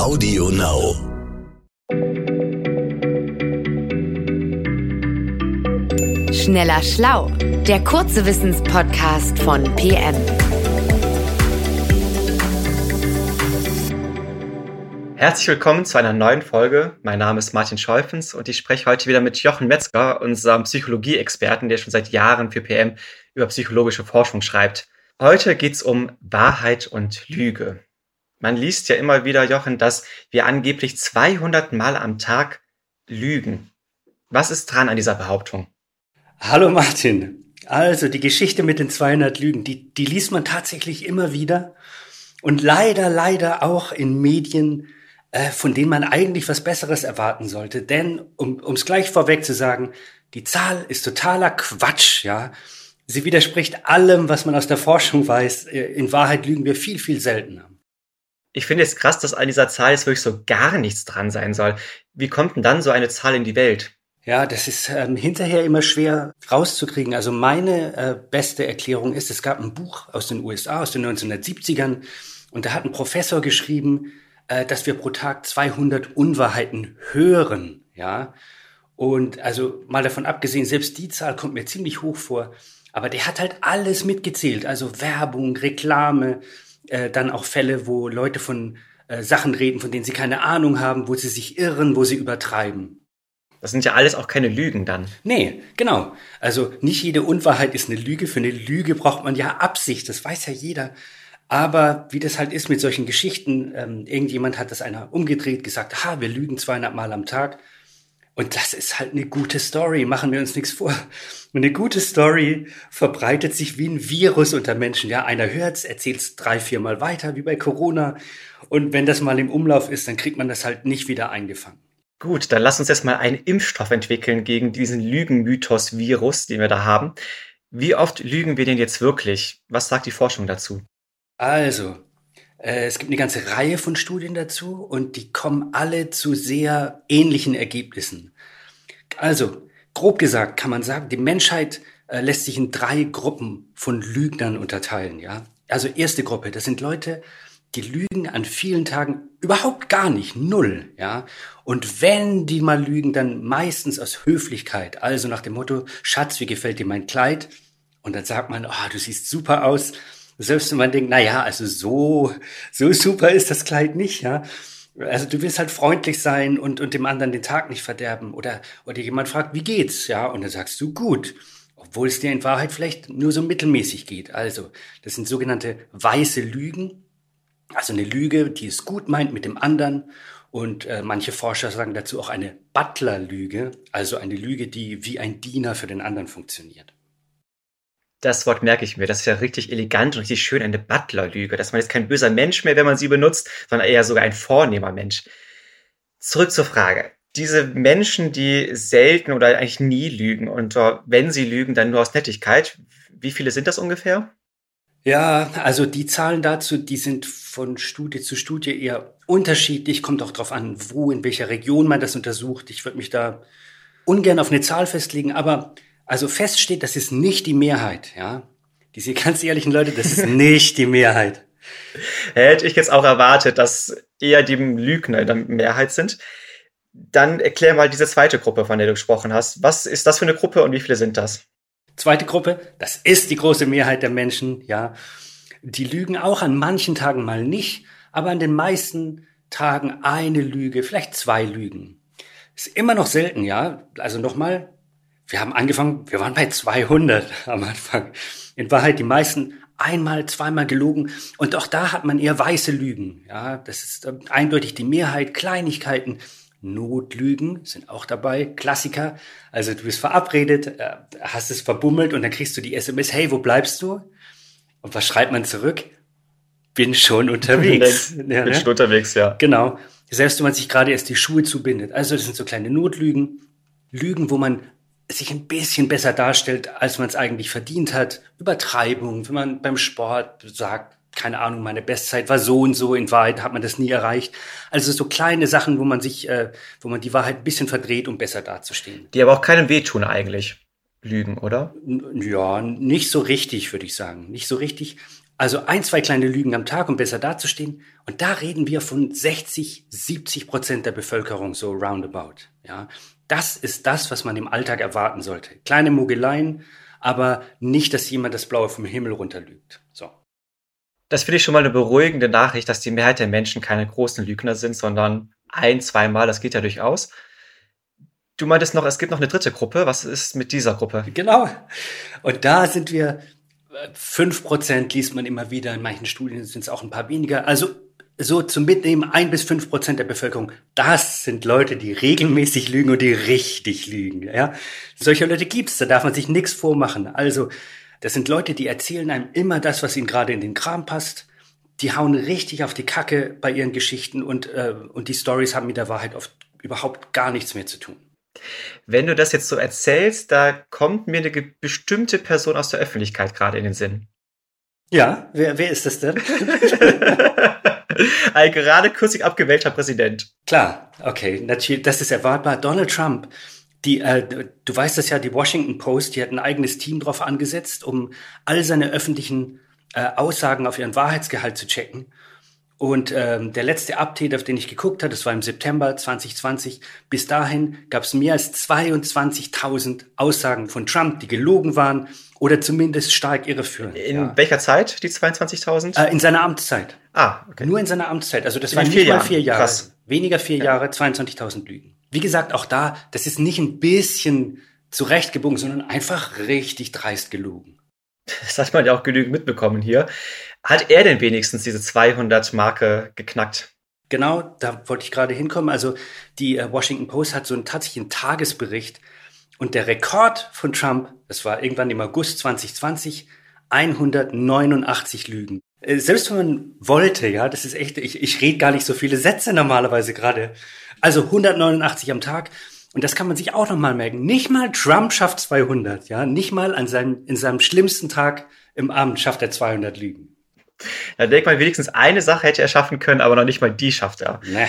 Audio Now. Schneller Schlau, der kurze Wissenspodcast von PM. Herzlich willkommen zu einer neuen Folge. Mein Name ist Martin Scheufens und ich spreche heute wieder mit Jochen Metzger, unserem Psychologie-Experten, der schon seit Jahren für PM über psychologische Forschung schreibt. Heute geht es um Wahrheit und Lüge. Man liest ja immer wieder, Jochen, dass wir angeblich 200 Mal am Tag lügen. Was ist dran an dieser Behauptung? Hallo Martin. Also die Geschichte mit den 200 Lügen, die, die liest man tatsächlich immer wieder und leider, leider auch in Medien, äh, von denen man eigentlich was Besseres erwarten sollte. Denn, um es gleich vorweg zu sagen, die Zahl ist totaler Quatsch, ja. Sie widerspricht allem, was man aus der Forschung weiß. Äh, in Wahrheit lügen wir viel, viel seltener. Ich finde es krass, dass an dieser Zahl jetzt wirklich so gar nichts dran sein soll. Wie kommt denn dann so eine Zahl in die Welt? Ja, das ist ähm, hinterher immer schwer rauszukriegen. Also meine äh, beste Erklärung ist, es gab ein Buch aus den USA aus den 1970ern und da hat ein Professor geschrieben, äh, dass wir pro Tag 200 Unwahrheiten hören. Ja, und also mal davon abgesehen, selbst die Zahl kommt mir ziemlich hoch vor. Aber der hat halt alles mitgezählt, also Werbung, Reklame, äh, dann auch Fälle, wo Leute von äh, Sachen reden, von denen sie keine Ahnung haben, wo sie sich irren, wo sie übertreiben. Das sind ja alles auch keine Lügen dann. Nee, genau. Also nicht jede Unwahrheit ist eine Lüge. Für eine Lüge braucht man ja Absicht, das weiß ja jeder. Aber wie das halt ist mit solchen Geschichten, ähm, irgendjemand hat das einer umgedreht, gesagt, ha, wir lügen 200 Mal am Tag. Und das ist halt eine gute Story, machen wir uns nichts vor. Und eine gute Story verbreitet sich wie ein Virus unter Menschen. Ja, einer hört's, erzählt's drei, viermal weiter, wie bei Corona. Und wenn das mal im Umlauf ist, dann kriegt man das halt nicht wieder eingefangen. Gut, dann lass uns jetzt mal einen Impfstoff entwickeln gegen diesen Lügenmythos-Virus, den wir da haben. Wie oft lügen wir denn jetzt wirklich? Was sagt die Forschung dazu? Also, es gibt eine ganze Reihe von Studien dazu und die kommen alle zu sehr ähnlichen Ergebnissen. Also, grob gesagt kann man sagen, die Menschheit äh, lässt sich in drei Gruppen von Lügnern unterteilen, ja. Also erste Gruppe, das sind Leute, die lügen an vielen Tagen überhaupt gar nicht, null, ja. Und wenn die mal lügen, dann meistens aus Höflichkeit, also nach dem Motto, Schatz, wie gefällt dir mein Kleid? Und dann sagt man, oh, du siehst super aus. Selbst wenn man denkt, na ja, also so, so super ist das Kleid nicht, ja. Also du willst halt freundlich sein und, und dem anderen den Tag nicht verderben. Oder, oder jemand fragt, wie geht's, ja? Und dann sagst du, gut. Obwohl es dir in Wahrheit vielleicht nur so mittelmäßig geht. Also, das sind sogenannte weiße Lügen also eine Lüge, die es gut meint mit dem anderen. Und äh, manche Forscher sagen dazu auch eine Butler-Lüge, also eine Lüge, die wie ein Diener für den anderen funktioniert. Das Wort merke ich mir. Das ist ja richtig elegant und richtig schön, eine Butler-Lüge. Dass man jetzt kein böser Mensch mehr, wenn man sie benutzt, sondern eher sogar ein vornehmer Mensch. Zurück zur Frage. Diese Menschen, die selten oder eigentlich nie lügen und äh, wenn sie lügen, dann nur aus Nettigkeit. Wie viele sind das ungefähr? Ja, also die Zahlen dazu, die sind von Studie zu Studie eher unterschiedlich. Kommt auch darauf an, wo, in welcher Region man das untersucht. Ich würde mich da ungern auf eine Zahl festlegen, aber also fest steht, das ist nicht die Mehrheit, ja. Diese ganz ehrlichen Leute, das ist nicht die Mehrheit. Hätte ich jetzt auch erwartet, dass eher die Lügner in der Mehrheit sind. Dann erklär mal diese zweite Gruppe, von der du gesprochen hast. Was ist das für eine Gruppe und wie viele sind das? Zweite Gruppe, das ist die große Mehrheit der Menschen, ja. Die lügen auch an manchen Tagen mal nicht, aber an den meisten Tagen eine Lüge, vielleicht zwei Lügen. Ist immer noch selten, ja. Also nochmal, wir haben angefangen, wir waren bei 200 am Anfang. In Wahrheit die meisten einmal, zweimal gelogen. Und auch da hat man eher weiße Lügen. Ja, das ist äh, eindeutig die Mehrheit. Kleinigkeiten, Notlügen sind auch dabei, Klassiker. Also du bist verabredet, äh, hast es verbummelt und dann kriegst du die SMS, hey, wo bleibst du? Und was schreibt man zurück? Bin schon unterwegs. ja, Bin ne? schon unterwegs, ja. Genau. Selbst wenn man sich gerade erst die Schuhe zubindet. Also das sind so kleine Notlügen. Lügen, wo man sich ein bisschen besser darstellt, als man es eigentlich verdient hat. Übertreibung, wenn man beim Sport sagt, keine Ahnung, meine Bestzeit war so und so, in Wahrheit hat man das nie erreicht. Also so kleine Sachen, wo man sich, äh, wo man die Wahrheit ein bisschen verdreht, um besser dazustehen. Die aber auch keinem wehtun eigentlich. Lügen, oder? Ja, nicht so richtig, würde ich sagen. Nicht so richtig. Also ein, zwei kleine Lügen am Tag, um besser dazustehen. Und da reden wir von 60, 70 Prozent der Bevölkerung so roundabout. Ja, das ist das, was man im Alltag erwarten sollte. Kleine Mogeleien, aber nicht, dass jemand das Blaue vom Himmel runterlügt. So. Das finde ich schon mal eine beruhigende Nachricht, dass die Mehrheit der Menschen keine großen Lügner sind, sondern ein, zweimal, das geht ja durchaus. Du meintest noch, es gibt noch eine dritte Gruppe. Was ist mit dieser Gruppe? Genau. Und da sind wir, fünf Prozent liest man immer wieder, in manchen Studien sind es auch ein paar weniger. Also so zum Mitnehmen ein bis fünf Prozent der Bevölkerung. Das sind Leute, die regelmäßig lügen und die richtig lügen. Ja, solche Leute gibt's. Da darf man sich nichts vormachen. Also das sind Leute, die erzählen einem immer das, was ihnen gerade in den Kram passt. Die hauen richtig auf die Kacke bei ihren Geschichten und äh, und die Stories haben mit der Wahrheit oft überhaupt gar nichts mehr zu tun. Wenn du das jetzt so erzählst, da kommt mir eine bestimmte Person aus der Öffentlichkeit gerade in den Sinn. Ja, wer, wer ist das denn? Ein gerade kürzlich abgewählter Präsident. Klar, okay, natürlich, das ist erwartbar. Donald Trump, die, äh, du weißt das ja, die Washington Post, die hat ein eigenes Team drauf angesetzt, um all seine öffentlichen äh, Aussagen auf ihren Wahrheitsgehalt zu checken. Und ähm, der letzte Update, auf den ich geguckt habe, das war im September 2020. Bis dahin gab es mehr als 22.000 Aussagen von Trump, die gelogen waren oder zumindest stark irreführend. In ja. welcher Zeit, die 22.000? Äh, in seiner Amtszeit. Ah, okay. Nur in seiner Amtszeit. Also das in waren nicht mal vier Jahre. Krass. Weniger vier ja. Jahre, 22.000 Lügen. Wie gesagt, auch da, das ist nicht ein bisschen zurechtgebogen, sondern einfach richtig dreist gelogen. Das hat man ja auch genügend mitbekommen hier. Hat er denn wenigstens diese 200 Marke geknackt? Genau, da wollte ich gerade hinkommen. Also die äh, Washington Post hat so einen tatsächlichen Tagesbericht und der Rekord von Trump, das war irgendwann im August 2020, 189 Lügen. Äh, selbst wenn man wollte, ja, das ist echt, ich, ich rede gar nicht so viele Sätze normalerweise gerade. Also 189 am Tag. Und das kann man sich auch nochmal merken. Nicht mal Trump schafft 200, ja. Nicht mal an seinem, in seinem schlimmsten Tag im Abend schafft er 200 Lügen. Da denkt man, wenigstens eine Sache hätte er schaffen können, aber noch nicht mal die schafft er. Nee.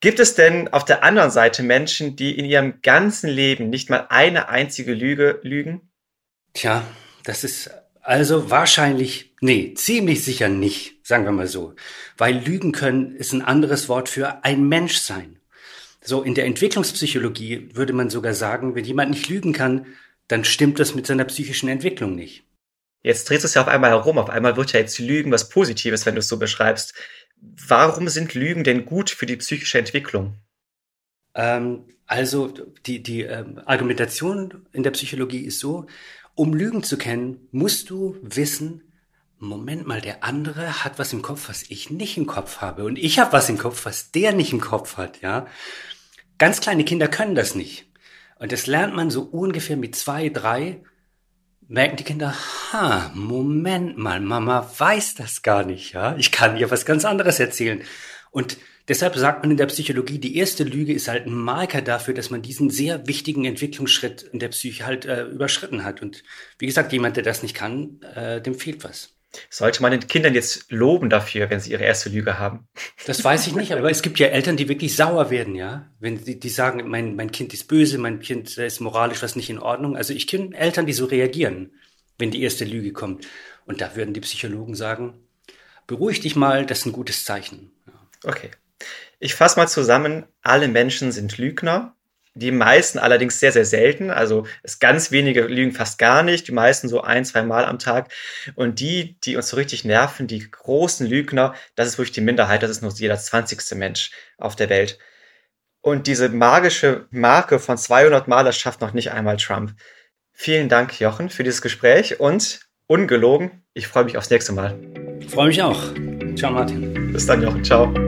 Gibt es denn auf der anderen Seite Menschen, die in ihrem ganzen Leben nicht mal eine einzige Lüge lügen? Tja, das ist also wahrscheinlich, nee, ziemlich sicher nicht, sagen wir mal so. Weil Lügen können ist ein anderes Wort für ein Mensch sein. So, in der Entwicklungspsychologie würde man sogar sagen, wenn jemand nicht lügen kann, dann stimmt das mit seiner psychischen Entwicklung nicht. Jetzt dreht es ja auf einmal herum. Auf einmal wird ja jetzt Lügen was Positives, wenn du es so beschreibst. Warum sind Lügen denn gut für die psychische Entwicklung? Ähm, also die, die ähm, Argumentation in der Psychologie ist so, um Lügen zu kennen, musst du wissen, Moment mal, der andere hat was im Kopf, was ich nicht im Kopf habe. Und ich habe was im Kopf, was der nicht im Kopf hat, ja. Ganz kleine Kinder können das nicht. Und das lernt man so ungefähr mit zwei, drei merken die Kinder, ha, Moment mal, Mama weiß das gar nicht, ja. Ich kann ihr was ganz anderes erzählen. Und deshalb sagt man in der Psychologie, die erste Lüge ist halt ein Marker dafür, dass man diesen sehr wichtigen Entwicklungsschritt in der Psyche halt äh, überschritten hat. Und wie gesagt, jemand, der das nicht kann, äh, dem fehlt was. Sollte man den Kindern jetzt loben dafür, wenn sie ihre erste Lüge haben? Das weiß ich nicht, aber es gibt ja Eltern, die wirklich sauer werden, ja. Wenn die, die sagen, mein, mein Kind ist böse, mein Kind ist moralisch was nicht in Ordnung. Also ich kenne Eltern, die so reagieren, wenn die erste Lüge kommt. Und da würden die Psychologen sagen, beruhig dich mal, das ist ein gutes Zeichen. Ja. Okay. Ich fasse mal zusammen, alle Menschen sind Lügner die meisten allerdings sehr, sehr selten. Also es ganz wenige lügen fast gar nicht. Die meisten so ein, zwei Mal am Tag. Und die, die uns so richtig nerven, die großen Lügner, das ist wirklich die Minderheit. Das ist nur jeder zwanzigste Mensch auf der Welt. Und diese magische Marke von 200 Mal, das schafft noch nicht einmal Trump. Vielen Dank, Jochen, für dieses Gespräch und ungelogen, ich freue mich aufs nächste Mal. Ich freue mich auch. Ciao, Martin. Bis dann, Jochen. Ciao.